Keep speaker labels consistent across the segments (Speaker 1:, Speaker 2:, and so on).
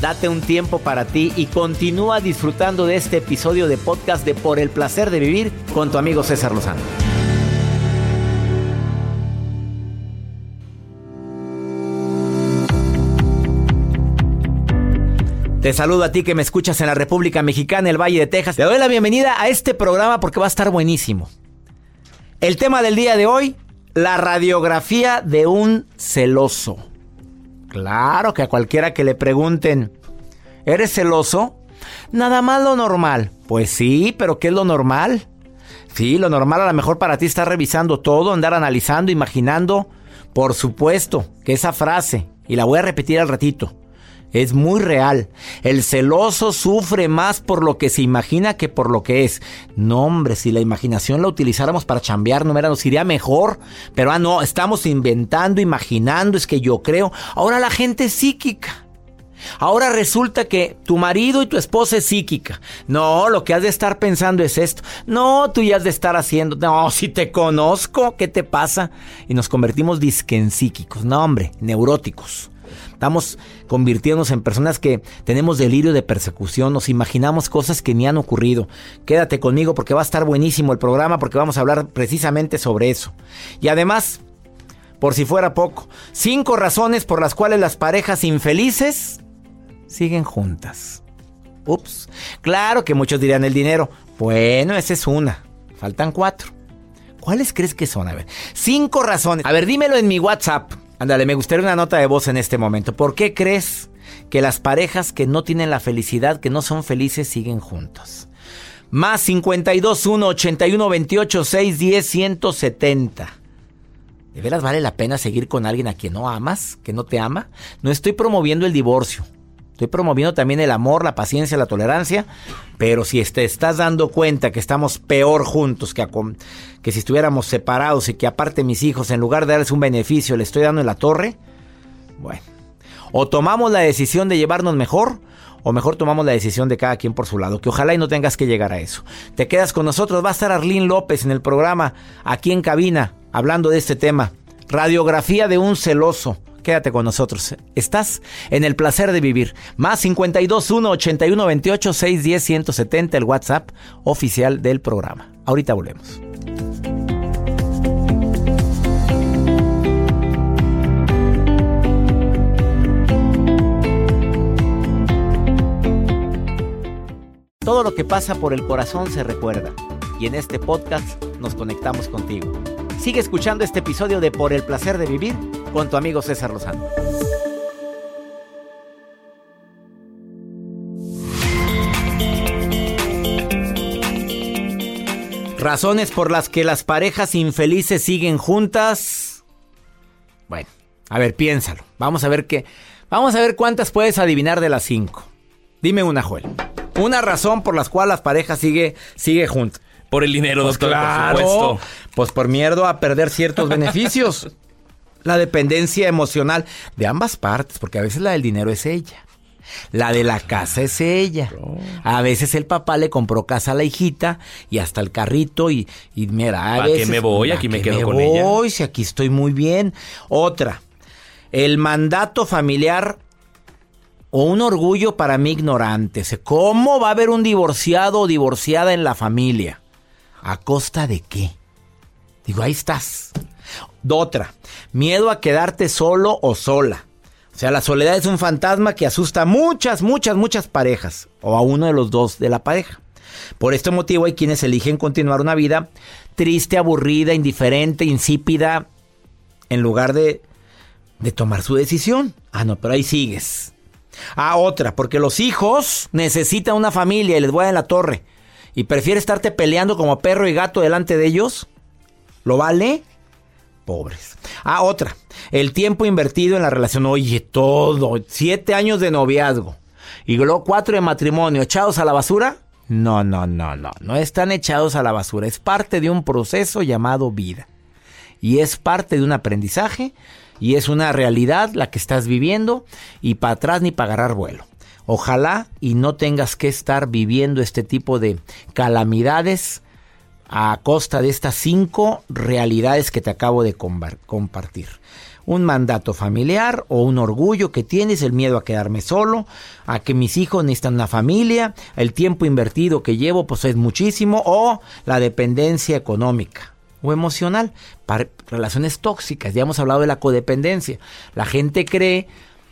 Speaker 1: Date un tiempo para ti y continúa disfrutando de este episodio de podcast de Por el placer de vivir con tu amigo César Lozano. Te saludo a ti que me escuchas en la República Mexicana, el Valle de Texas. Te doy la bienvenida a este programa porque va a estar buenísimo. El tema del día de hoy, la radiografía de un celoso. Claro que a cualquiera que le pregunten, ¿eres celoso? Nada más lo normal. Pues sí, pero ¿qué es lo normal? Sí, lo normal a lo mejor para ti está revisando todo, andar analizando, imaginando. Por supuesto que esa frase, y la voy a repetir al ratito, es muy real. El celoso sufre más por lo que se imagina que por lo que es. No, hombre, si la imaginación la utilizáramos para chambear, no nos iría mejor. Pero ah, no, estamos inventando, imaginando, es que yo creo. Ahora la gente es psíquica. Ahora resulta que tu marido y tu esposa es psíquica. No, lo que has de estar pensando es esto. No, tú ya has de estar haciendo. No, si te conozco, ¿qué te pasa? Y nos convertimos disque en psíquicos. No, hombre, neuróticos. Estamos convirtiéndonos en personas que tenemos delirio de persecución, nos imaginamos cosas que ni han ocurrido. Quédate conmigo porque va a estar buenísimo el programa porque vamos a hablar precisamente sobre eso. Y además, por si fuera poco, cinco razones por las cuales las parejas infelices siguen juntas. Ups, claro que muchos dirían el dinero. Bueno, esa es una. Faltan cuatro. ¿Cuáles crees que son? A ver, cinco razones. A ver, dímelo en mi WhatsApp. Ándale, me gustaría una nota de voz en este momento. ¿Por qué crees que las parejas que no tienen la felicidad, que no son felices, siguen juntos? Más 52 1 81 28 6 10 170. ¿De veras vale la pena seguir con alguien a quien no amas, que no te ama? No estoy promoviendo el divorcio. Estoy promoviendo también el amor, la paciencia, la tolerancia. Pero si te estás dando cuenta que estamos peor juntos que, si estuviéramos separados y que aparte mis hijos, en lugar de darles un beneficio, le estoy dando en la torre, bueno. O tomamos la decisión de llevarnos mejor, o mejor tomamos la decisión de cada quien por su lado, que ojalá y no tengas que llegar a eso. Te quedas con nosotros, va a estar Arlín López en el programa, aquí en cabina, hablando de este tema. Radiografía de un celoso. Quédate con nosotros. Estás en el placer de vivir. Más 52 1 81 28 610 170 el WhatsApp oficial del programa. Ahorita volvemos. Todo lo que pasa por el corazón se recuerda y en este podcast nos conectamos contigo. Sigue escuchando este episodio de Por el placer de vivir con tu amigo César Lozano. Razones por las que las parejas infelices siguen juntas. Bueno, a ver, piénsalo. Vamos a ver qué. Vamos a ver cuántas puedes adivinar de las cinco. Dime una, Joel. Una razón por la cual las parejas sigue, sigue juntas.
Speaker 2: Por el dinero,
Speaker 1: pues
Speaker 2: doctor,
Speaker 1: claro, por supuesto. Pues por miedo a perder ciertos beneficios. La dependencia emocional de ambas partes, porque a veces la del dinero es ella. La de la casa es ella. A veces el papá le compró casa a la hijita y hasta el carrito y, y mira,
Speaker 2: a veces, me voy? Aquí me quedo con ella.
Speaker 1: voy? Si aquí estoy muy bien. Otra, el mandato familiar o un orgullo para mí ignorante. ¿Cómo va a haber un divorciado o divorciada en la familia? ¿A costa de qué? Digo, ahí estás. Otra, miedo a quedarte solo o sola. O sea, la soledad es un fantasma que asusta a muchas, muchas, muchas parejas. O a uno de los dos de la pareja. Por este motivo hay quienes eligen continuar una vida triste, aburrida, indiferente, insípida, en lugar de, de tomar su decisión. Ah, no, pero ahí sigues. Ah, otra, porque los hijos necesitan una familia y les voy a en la torre. ¿Y prefiere estarte peleando como perro y gato delante de ellos? ¿Lo vale? Pobres. Ah, otra. El tiempo invertido en la relación. Oye, todo. Siete años de noviazgo. Y luego cuatro de matrimonio. ¿Echados a la basura? No, no, no, no. No están echados a la basura. Es parte de un proceso llamado vida. Y es parte de un aprendizaje. Y es una realidad la que estás viviendo. Y para atrás ni para agarrar vuelo. Ojalá y no tengas que estar viviendo este tipo de calamidades a costa de estas cinco realidades que te acabo de compartir. un mandato familiar o un orgullo que tienes, el miedo a quedarme solo, a que mis hijos necesitan una familia, el tiempo invertido que llevo pues es muchísimo o la dependencia económica o emocional, para relaciones tóxicas, ya hemos hablado de la codependencia. La gente cree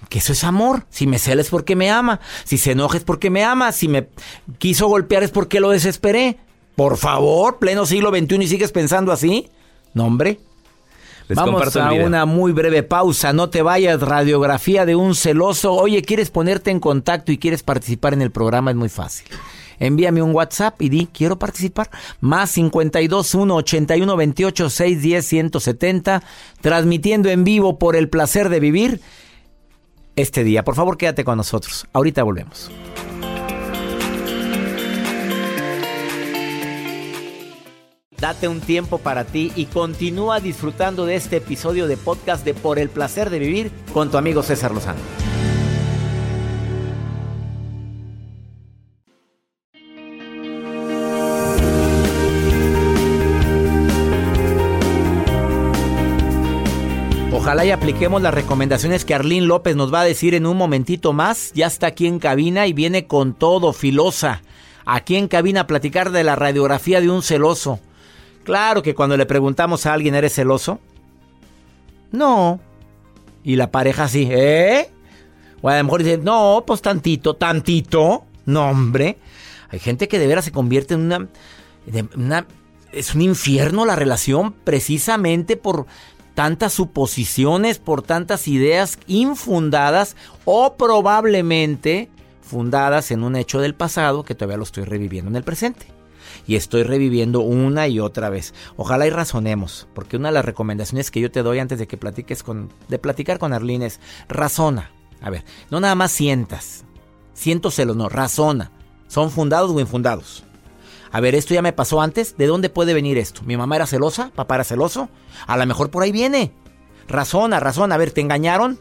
Speaker 1: que eso es amor. Si me celes es porque me ama. Si se enoja es porque me ama. Si me quiso golpear es porque lo desesperé. Por favor, pleno siglo XXI y sigues pensando así. No, hombre. Vamos a una muy breve pausa. No te vayas. Radiografía de un celoso. Oye, ¿quieres ponerte en contacto y quieres participar en el programa? Es muy fácil. Envíame un WhatsApp y di, quiero participar. Más 52 1 81 28 610 170. Transmitiendo en vivo por el placer de vivir este día. Por favor, quédate con nosotros. Ahorita volvemos. Date un tiempo para ti y continúa disfrutando de este episodio de podcast de Por el placer de vivir con tu amigo César Lozano. Ojalá y apliquemos las recomendaciones que Arlín López nos va a decir en un momentito más. Ya está aquí en cabina y viene con todo, filosa. Aquí en cabina a platicar de la radiografía de un celoso. Claro que cuando le preguntamos a alguien, ¿eres celoso? No. Y la pareja sí, ¿eh? O a lo mejor dice, no, pues tantito, tantito. No, hombre. Hay gente que de veras se convierte en una, una es un infierno la relación precisamente por tantas suposiciones, por tantas ideas infundadas o probablemente fundadas en un hecho del pasado que todavía lo estoy reviviendo en el presente. Y estoy reviviendo una y otra vez. Ojalá y razonemos, porque una de las recomendaciones que yo te doy antes de que platiques con, de platicar con Arlene es razona. A ver, no nada más sientas, siento celos, no, razona. ¿Son fundados o infundados? A ver, esto ya me pasó antes. ¿De dónde puede venir esto? ¿Mi mamá era celosa? ¿Papá era celoso? A lo mejor por ahí viene. Razona, razón. A ver, ¿te engañaron?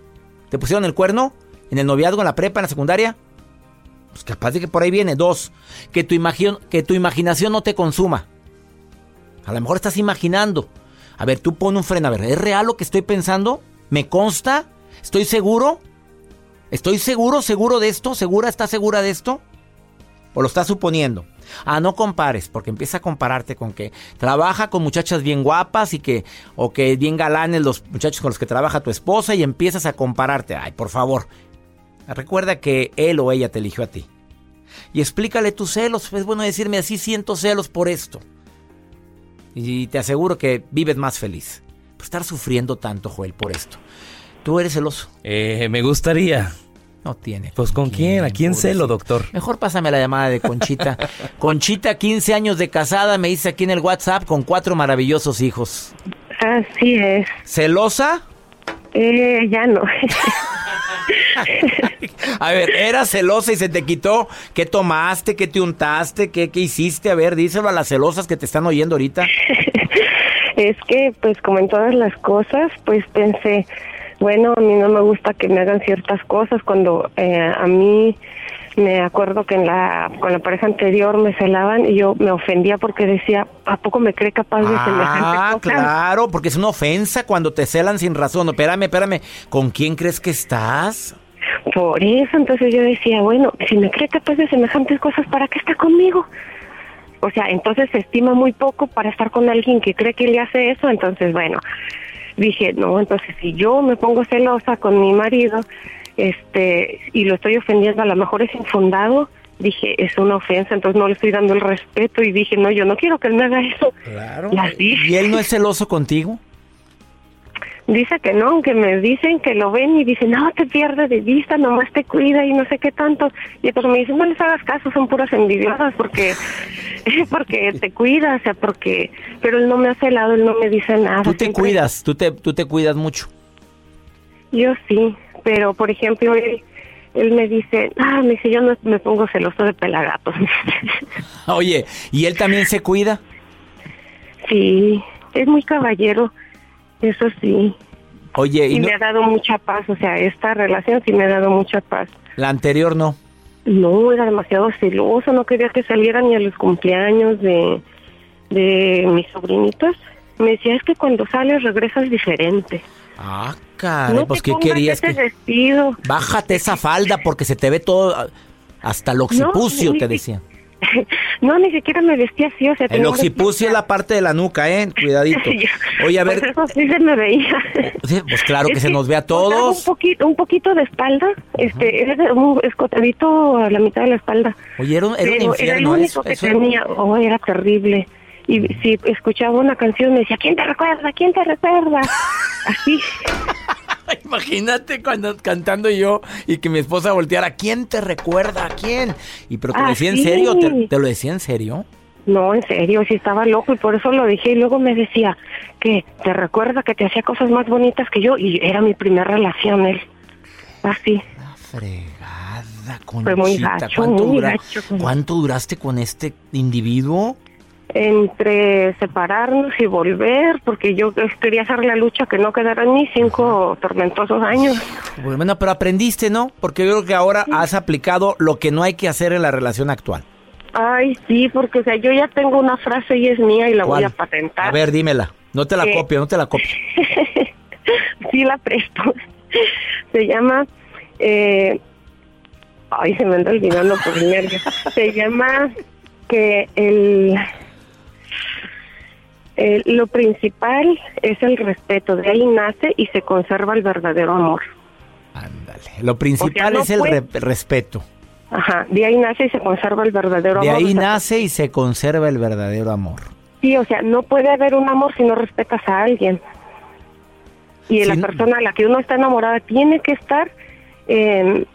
Speaker 1: ¿Te pusieron el cuerno? ¿En el noviazgo, en la prepa, en la secundaria? Pues capaz de que por ahí viene. Dos, que tu, que tu imaginación no te consuma. A lo mejor estás imaginando. A ver, tú pon un freno. A ver, ¿es real lo que estoy pensando? ¿Me consta? ¿Estoy seguro? ¿Estoy seguro, seguro de esto? ¿Segura, está segura de esto? ¿O lo estás suponiendo? Ah, no compares, porque empieza a compararte con que trabaja con muchachas bien guapas y que, o que bien galanes los muchachos con los que trabaja tu esposa y empiezas a compararte. Ay, por favor, recuerda que él o ella te eligió a ti. Y explícale tus celos. Es bueno decirme así siento celos por esto. Y te aseguro que vives más feliz. Por estar sufriendo tanto, Joel, por esto. ¿Tú eres celoso?
Speaker 2: Eh, me gustaría.
Speaker 1: No tiene.
Speaker 2: Pues con quién, a quién celo, doctor.
Speaker 1: Mejor pásame la llamada de Conchita. Conchita, 15 años de casada, me dice aquí en el WhatsApp con cuatro maravillosos hijos.
Speaker 3: Así es.
Speaker 1: ¿Celosa?
Speaker 3: Eh, ya no.
Speaker 1: a ver, ¿era celosa y se te quitó? ¿Qué tomaste? ¿Qué te untaste? ¿Qué, qué hiciste? A ver, díselo a las celosas que te están oyendo ahorita.
Speaker 3: es que, pues, como en todas las cosas, pues pensé, bueno, a mí no me gusta que me hagan ciertas cosas cuando eh, a mí me acuerdo que en la con la pareja anterior me celaban y yo me ofendía porque decía, ¿a poco me cree capaz de semejante
Speaker 1: Ah, claro, porque es una ofensa cuando te celan sin razón. Espérame, espérame, ¿con quién crees que estás?
Speaker 3: Por eso, entonces yo decía, bueno, si me cree capaz de semejantes cosas, ¿para qué está conmigo? O sea, entonces se estima muy poco para estar con alguien que cree que le hace eso, entonces bueno, dije, no, entonces si yo me pongo celosa con mi marido, este, y lo estoy ofendiendo, a lo mejor es infundado, dije, es una ofensa, entonces no le estoy dando el respeto y dije, no, yo no quiero que él me haga eso.
Speaker 1: Claro. ¿Y él no es celoso contigo?
Speaker 3: Dice que no, que me dicen que lo ven y dicen, no, te pierdes de vista, nomás te cuida y no sé qué tanto. Y entonces me dicen, no les hagas caso, son puras envidiosas porque porque te cuidas, o sea, porque... Pero él no me hace lado, él no me dice nada.
Speaker 1: Tú te cuidas, tú te, tú te cuidas mucho.
Speaker 3: Yo sí, pero por ejemplo, él, él me dice, ah, me dice, yo no me pongo celoso de pelagatos.
Speaker 1: Oye, ¿y él también se cuida?
Speaker 3: Sí, es muy caballero. Eso sí.
Speaker 1: Oye,
Speaker 3: y, me ha dado mucha paz, o sea, esta relación sí me ha dado mucha paz.
Speaker 1: La anterior no.
Speaker 3: No, era demasiado celoso, no quería que saliera ni a los cumpleaños de, de mis sobrinitos. Me decía, es que cuando sales regresas diferente.
Speaker 1: Ah, caray,
Speaker 3: no
Speaker 1: pues ¿qué querías?
Speaker 3: ese
Speaker 1: que-
Speaker 3: vestido.
Speaker 1: Bájate esa falda porque se te ve todo, hasta el occipucio, te decían.
Speaker 3: no, ni siquiera me vestía así, o sea...
Speaker 1: El occipucio es la parte de la nuca, ¿eh? Cuidadito. Oye, a
Speaker 3: Pues
Speaker 1: ver,
Speaker 3: eso sí se me veía.
Speaker 1: sí, pues claro que
Speaker 3: Es
Speaker 1: se nos ve a
Speaker 3: usaba Un
Speaker 1: todos.
Speaker 3: poquito, un poquito de espalda, este, era un escotadito a la mitad de la espalda.
Speaker 1: Oye, era un, era un
Speaker 3: Pero era el
Speaker 1: infierno
Speaker 3: único
Speaker 1: eso.
Speaker 3: que
Speaker 1: eso-
Speaker 3: tenía, oh, era terrible. Y si escuchaba una canción me decía, ¿quién te recuerda? ¿quién te recuerda? Así.
Speaker 1: Imagínate cuando cantando yo y que mi esposa volteara, ¿quién te recuerda? ¿A quién? Y pero te lo
Speaker 3: Ah,
Speaker 1: decía en
Speaker 3: sí.
Speaker 1: serio, ¿Te, te lo decía en serio.
Speaker 3: No, en serio, sí estaba loco y por eso lo dije. Y luego me decía que te recuerda que te hacía cosas más bonitas que yo. Y era mi primera relación, él. Así.
Speaker 1: La fregada, Conchita.
Speaker 3: Fue muy gacho,
Speaker 1: ¿Cuánto,
Speaker 3: muy
Speaker 1: dura-
Speaker 3: gacho.
Speaker 1: ¿Cuánto duraste con este individuo?
Speaker 3: Entre separarnos y volver, porque yo quería hacer la lucha que no quedaran ni cinco tormentosos años.
Speaker 1: Bueno, pero aprendiste, ¿no? Porque yo creo que ahora has aplicado lo que no hay que hacer en la relación actual.
Speaker 3: Ay, sí, porque o sea, yo ya tengo una frase y es mía y la voy a patentar.
Speaker 1: A ver, dímela. No te la
Speaker 3: Eh.
Speaker 1: copio, no te la copio.
Speaker 3: sí la presto. Se llama, eh, ay, se me anda olvidando por el nervio. Se llama que el, el- lo principal es el respeto. De ahí nace y se conserva el verdadero amor.
Speaker 1: Ándale. Lo principal
Speaker 3: no
Speaker 1: es el re- respeto.
Speaker 3: Ajá, de ahí nace y se conserva el verdadero
Speaker 1: De
Speaker 3: amor.
Speaker 1: ahí
Speaker 3: O sea,
Speaker 1: nace y se conserva el verdadero amor.
Speaker 3: Sí, o sea, no puede haber un amor si no respetas a alguien. Y la persona a la que uno está enamorada tiene que estar, eh,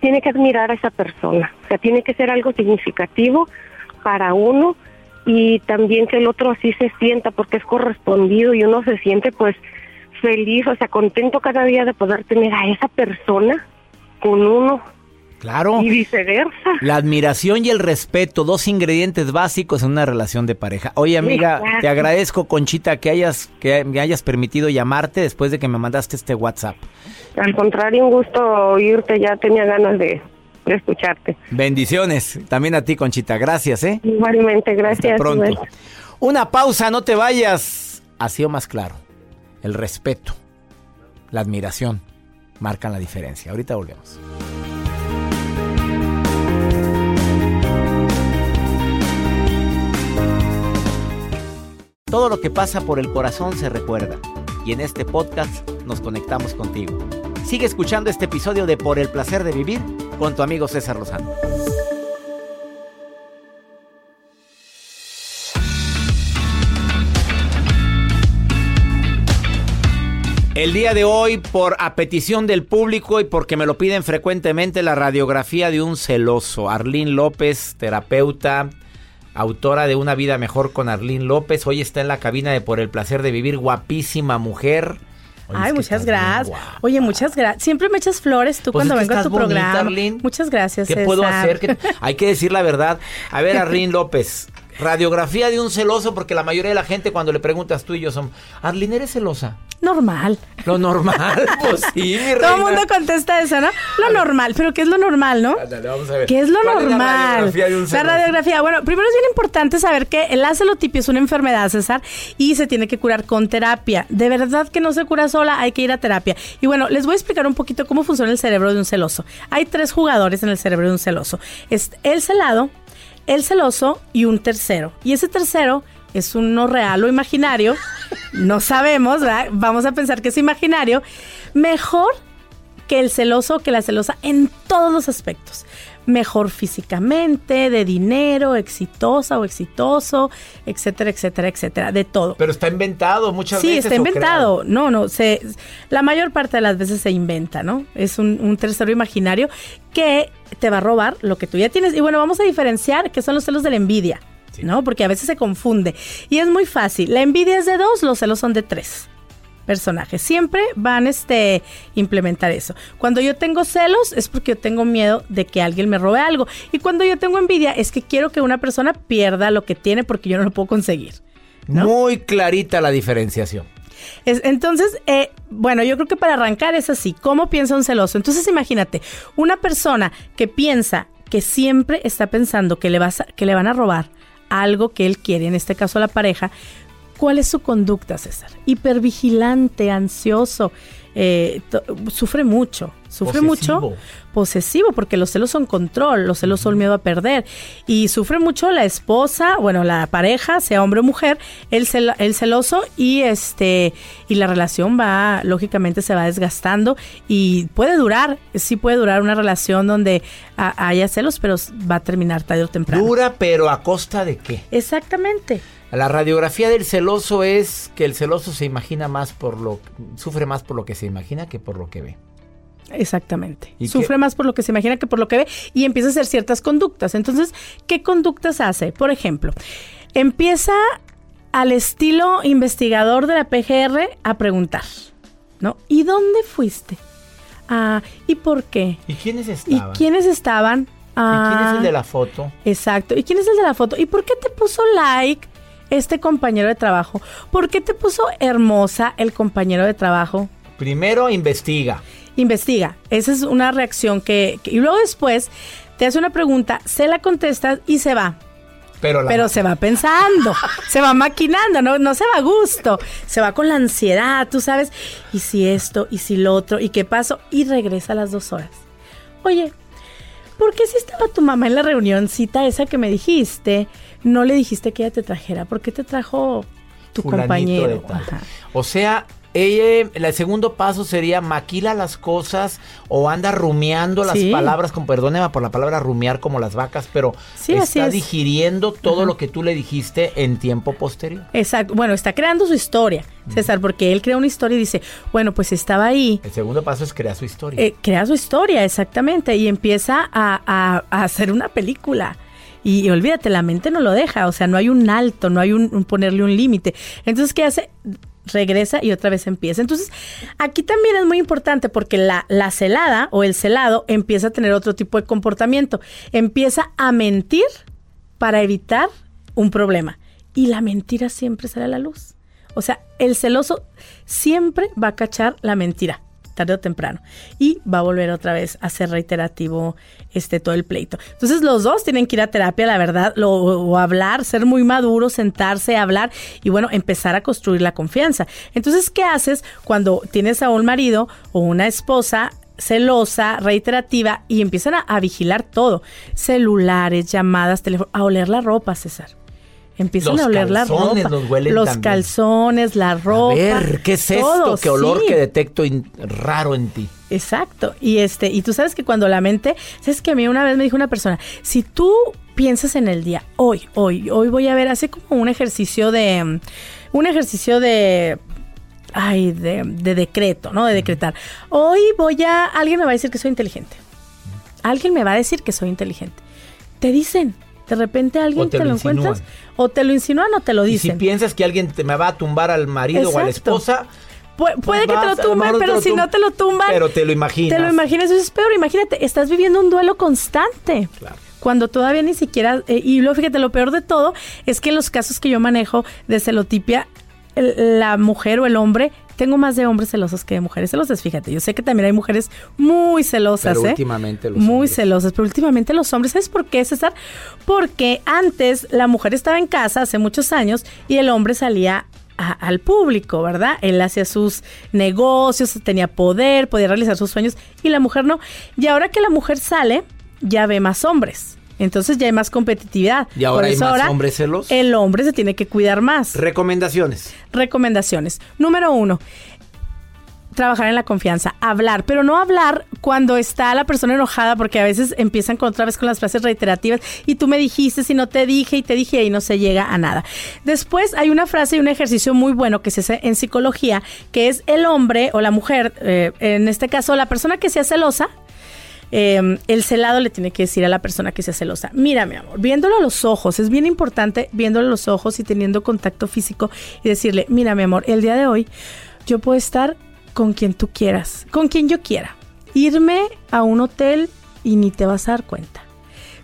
Speaker 3: tiene que admirar a esa persona. O sea, tiene que ser algo significativo para uno y también que el otro así se sienta porque es correspondido y uno se siente pues feliz, o sea, contento cada día de poder tener a esa persona con uno
Speaker 1: Claro.
Speaker 3: y viceversa.
Speaker 1: La admiración y el respeto, dos ingredientes básicos en una relación de pareja. Oye, amiga,
Speaker 3: Exacto.
Speaker 1: te agradezco, Conchita, que hayas, que me hayas permitido llamarte después de que me mandaste este WhatsApp.
Speaker 3: Al contrario, un gusto oírte, ya tenía ganas de, de escucharte.
Speaker 1: Bendiciones. También a ti, Conchita. Gracias, ¿eh?
Speaker 3: Igualmente, gracias.
Speaker 1: Hasta pronto.
Speaker 3: igual.
Speaker 1: Una pausa, no te vayas. Ha sido más claro. El respeto, la admiración marcan la diferencia. Ahorita volvemos. Todo lo que pasa por el corazón se recuerda. Y en este podcast nos conectamos contigo. Sigue escuchando este episodio de Por el placer de vivir con tu amigo César Lozano. El día de hoy, por a petición del público y porque me lo piden frecuentemente, la radiografía de un celoso. Arlín López, terapeuta, autora de Una vida mejor con Arlín López. Hoy está en la cabina de Por el placer de vivir, guapísima mujer. Oye,
Speaker 4: Ay, muchas gracias. Oye, muchas gracias. Siempre me echas flores tú
Speaker 1: Pues
Speaker 4: cuando vengo a tu
Speaker 1: bonita,
Speaker 4: programa.
Speaker 1: Arlene.
Speaker 4: Muchas gracias.
Speaker 1: ¿Qué puedo hacer? ¿Qué- Hay que decir la verdad. A ver, Arlín López, radiografía de un celoso, porque la mayoría de la gente cuando le preguntas tú y yo son, Arlín, ¿eres celosa?
Speaker 4: Normal.
Speaker 1: Lo normal, pues sí, mi reina.
Speaker 4: Todo el mundo contesta eso, ¿no? Lo normal. Pero ¿qué es lo normal, no?
Speaker 1: Ándale, vamos a ver.
Speaker 4: ¿Qué es lo
Speaker 1: ¿Cuál
Speaker 4: normal?
Speaker 1: la radiografía de un
Speaker 4: la
Speaker 1: celoso?
Speaker 4: radiografía. Bueno, primero es bien importante saber que la celotipia es una enfermedad, César, y se tiene que curar con terapia. De verdad que no se cura sola, hay que ir a terapia. Y bueno, les voy a explicar un poquito cómo funciona el cerebro de un celoso. Hay tres jugadores en el cerebro de un celoso. Es el celado, el celoso y un tercero. Y ese tercero es uno real o imaginario. No sabemos, ¿verdad? Vamos a pensar que es imaginario. Mejor que el celoso o que la celosa en todos los aspectos. Mejor físicamente, de dinero, exitosa o exitoso, etcétera, etcétera, etcétera, de todo.
Speaker 1: Pero está inventado muchas
Speaker 4: Sí,
Speaker 1: veces.
Speaker 4: está
Speaker 1: o
Speaker 4: inventado. No, no, se, la mayor parte de las veces se inventa, ¿no? Es un, un tercero imaginario que te va a robar lo que tú ya tienes. Y bueno, vamos a diferenciar qué son los celos de la envidia,
Speaker 1: Sí.
Speaker 4: ¿no? Porque a veces se confunde. Y es muy fácil. La envidia es de dos, los celos son de tres personajes. Siempre van este implementar eso. Cuando yo tengo celos es porque yo tengo miedo de que alguien me robe algo. Y cuando yo tengo envidia es que quiero que una persona pierda lo que tiene porque yo no lo puedo conseguir.
Speaker 1: Muy clarita la diferenciación.
Speaker 4: Es- entonces, eh, bueno, yo creo que para arrancar es así. ¿Cómo piensa un celoso? Entonces, imagínate, una persona que piensa que siempre está pensando que le, vas a- que le van a robar algo que él quiere, en este caso la pareja, ¿Cuál es su conducta, César? Hipervigilante, ansioso, eh, sufre mucho, sufre
Speaker 1: Posesivo.
Speaker 4: mucho, posesivo, porque los celos son control, los celos son miedo a perder, y sufre mucho la esposa, bueno, la pareja, sea hombre o mujer, el, cel- el celoso y este y la relación va, lógicamente se va desgastando y puede durar, sí puede durar una relación donde haya celos, pero va a terminar tarde o temprano.
Speaker 1: Dura, pero a costa de qué?
Speaker 4: Exactamente.
Speaker 1: La radiografía del celoso es que el celoso se imagina más por lo sufre más por lo que se imagina que por lo que ve.
Speaker 4: Exactamente.
Speaker 1: ¿Y
Speaker 4: Sufre
Speaker 1: qué?
Speaker 4: más por lo que se imagina que por lo que ve y empieza a hacer ciertas conductas. Entonces, ¿qué conductas hace? Por ejemplo, empieza al estilo investigador de la PGR a preguntar, ¿no? ¿Y dónde fuiste? Ah, ¿y por qué?
Speaker 1: ¿Y quiénes
Speaker 4: ¿Y
Speaker 1: estaban?
Speaker 4: quiénes estaban?
Speaker 1: ¿Y quién es
Speaker 4: Ah,
Speaker 1: el de la foto?
Speaker 4: Exacto. ¿Y quién es el de la foto? ¿Y por qué te puso like este compañero de trabajo? ¿Por qué te puso hermosa el compañero de trabajo?
Speaker 1: Primero investiga.
Speaker 4: Investiga. Esa es una reacción que, que- Y luego después te hace una pregunta, se la contestas y se va.
Speaker 1: Pero, la
Speaker 4: Pero se va pensando, se va maquinando, no, no se va a gusto, se va con la ansiedad, tú sabes, y si esto, y si lo otro, y qué pasó, y regresa a las dos horas. Oye, ¿por qué si estaba tu mamá en la reunioncita esa que me dijiste, no le dijiste que ella te trajera? ¿Por qué te trajo tu
Speaker 1: fulanito
Speaker 4: compañero? Ajá.
Speaker 1: O sea, ella, el segundo paso sería maquila las cosas o anda rumiando las
Speaker 4: Sí.
Speaker 1: palabras, con perdóneme por la palabra rumiar como las vacas, pero
Speaker 4: Sí,
Speaker 1: está
Speaker 4: es.
Speaker 1: digiriendo todo lo que tú le dijiste en tiempo posterior.
Speaker 4: Exacto. Bueno, está creando su historia, César, porque él crea una historia y dice, bueno, pues estaba ahí.
Speaker 1: El segundo paso es crear su historia.
Speaker 4: Eh, crea su historia, exactamente, y empieza a, a- a hacer una película. Y, y olvídate, la mente no lo deja, o sea, no hay un alto, no hay un, un ponerle un límite. Entonces, ¿qué hace? Regresa y otra vez empieza. Entonces, aquí también es muy importante porque la, la celada o el celado empieza a tener otro tipo de comportamiento. Empieza a mentir para evitar un problema. Y la mentira siempre sale a la luz. O sea, el celoso siempre va a cachar la mentira, tarde o temprano. Y va a volver otra vez a ser reiterativo este, todo el pleito. Entonces los dos tienen que ir a terapia, la verdad, o hablar, ser muy maduros, sentarse, hablar y bueno, empezar a construir la confianza. Entonces, ¿qué haces cuando tienes a un marido o una esposa? celosa, reiterativa y empiezan a, a vigilar todo, celulares, llamadas, teléfono, a oler la ropa, César. Empiezan
Speaker 1: Los
Speaker 4: a oler la ropa,
Speaker 1: los huelen
Speaker 4: los
Speaker 1: también.
Speaker 4: calzones, la ropa.
Speaker 1: a ver, ¿qué es esto? ¿Qué olor
Speaker 4: sí.
Speaker 1: que detecto raro en ti?
Speaker 4: Exacto. Y este, y tú sabes que cuando la mente, sabes que a mí una vez me dijo una persona, si tú piensas en el día, hoy, hoy, hoy voy a ver, hace como un ejercicio de, un ejercicio de, ay, de, de decreto, ¿no? De decretar. Hoy voy a, alguien me va a decir que soy inteligente. Alguien me va a decir que soy inteligente. Te dicen, de repente alguien
Speaker 1: te
Speaker 4: te,
Speaker 1: lo
Speaker 4: lo, encuentras, o te lo insinúan o te lo
Speaker 1: Y si
Speaker 4: dicen.
Speaker 1: piensas que alguien te me va a tumbar al marido o a la esposa,
Speaker 4: Pu- puede que te lo tumben, pero
Speaker 1: lo
Speaker 4: si
Speaker 1: tum-
Speaker 4: no te lo tumban,
Speaker 1: pero te lo imaginas.
Speaker 4: te lo imaginas, eso es peor. Imagínate, estás viviendo un duelo constante.
Speaker 1: Claro.
Speaker 4: Cuando todavía ni siquiera. eh, y luego fíjate, lo peor de todo es que en los casos que yo manejo de celotipia, el- la mujer o el hombre. Tengo más de hombres celosos que de mujeres celosas, fíjate. Yo sé que también hay mujeres muy celosas,
Speaker 1: Pero
Speaker 4: ¿eh?
Speaker 1: últimamente los
Speaker 4: Muy
Speaker 1: hombres.
Speaker 4: celosas, pero últimamente los hombres, ¿sabes por qué, César? Porque antes la mujer estaba en casa hace muchos años y el hombre salía a- al público, ¿verdad? Él hacía sus negocios, tenía poder, podía realizar sus sueños y la mujer no. Y ahora que la mujer sale, ya ve más hombres. Entonces ya hay más competitividad.
Speaker 1: Y ahora
Speaker 4: Por
Speaker 1: hay más
Speaker 4: ahora
Speaker 1: hombres celosos.
Speaker 4: El hombre se tiene que cuidar más.
Speaker 1: Recomendaciones.
Speaker 4: Recomendaciones. Número uno, trabajar en la confianza, hablar, pero no hablar cuando está la persona enojada, porque a veces empiezan con, otra vez con las frases reiterativas y tú me dijiste, si no te dije y te dije y no se llega a nada. Después hay una frase y un ejercicio muy bueno que se hace en psicología, que es el hombre o la mujer, eh, en este caso la persona que sea celosa, eh, el celado le tiene que decir a la persona que sea celosa, mira mi amor, viéndolo a los ojos, es bien importante viéndolo a los ojos y teniendo contacto físico y decirle, mira mi amor, el día de hoy yo puedo estar con quien tú quieras, con quien yo quiera, irme a un hotel y ni te vas a dar cuenta.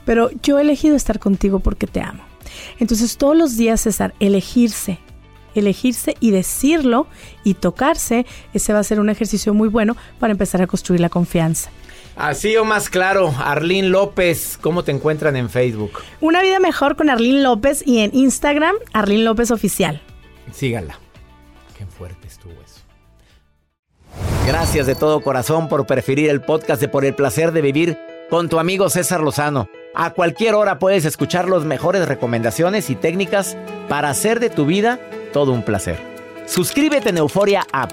Speaker 4: Pero yo he elegido estar contigo porque te amo. Entonces todos los días, César, elegirse, elegirse y decirlo y tocarse, ese va a ser un ejercicio muy bueno para empezar a construir la confianza.
Speaker 1: Así o más claro, Arlín López, ¿cómo te encuentran en Facebook?
Speaker 4: Una vida mejor con Arlene López y en Instagram, Arlene López Oficial.
Speaker 1: Síganla. Qué fuerte estuvo eso. Gracias de todo corazón por preferir el podcast de Por el placer de vivir con tu amigo César Lozano. A cualquier hora puedes escuchar las mejores recomendaciones y técnicas para hacer de tu vida todo un placer. Suscríbete en Euforia App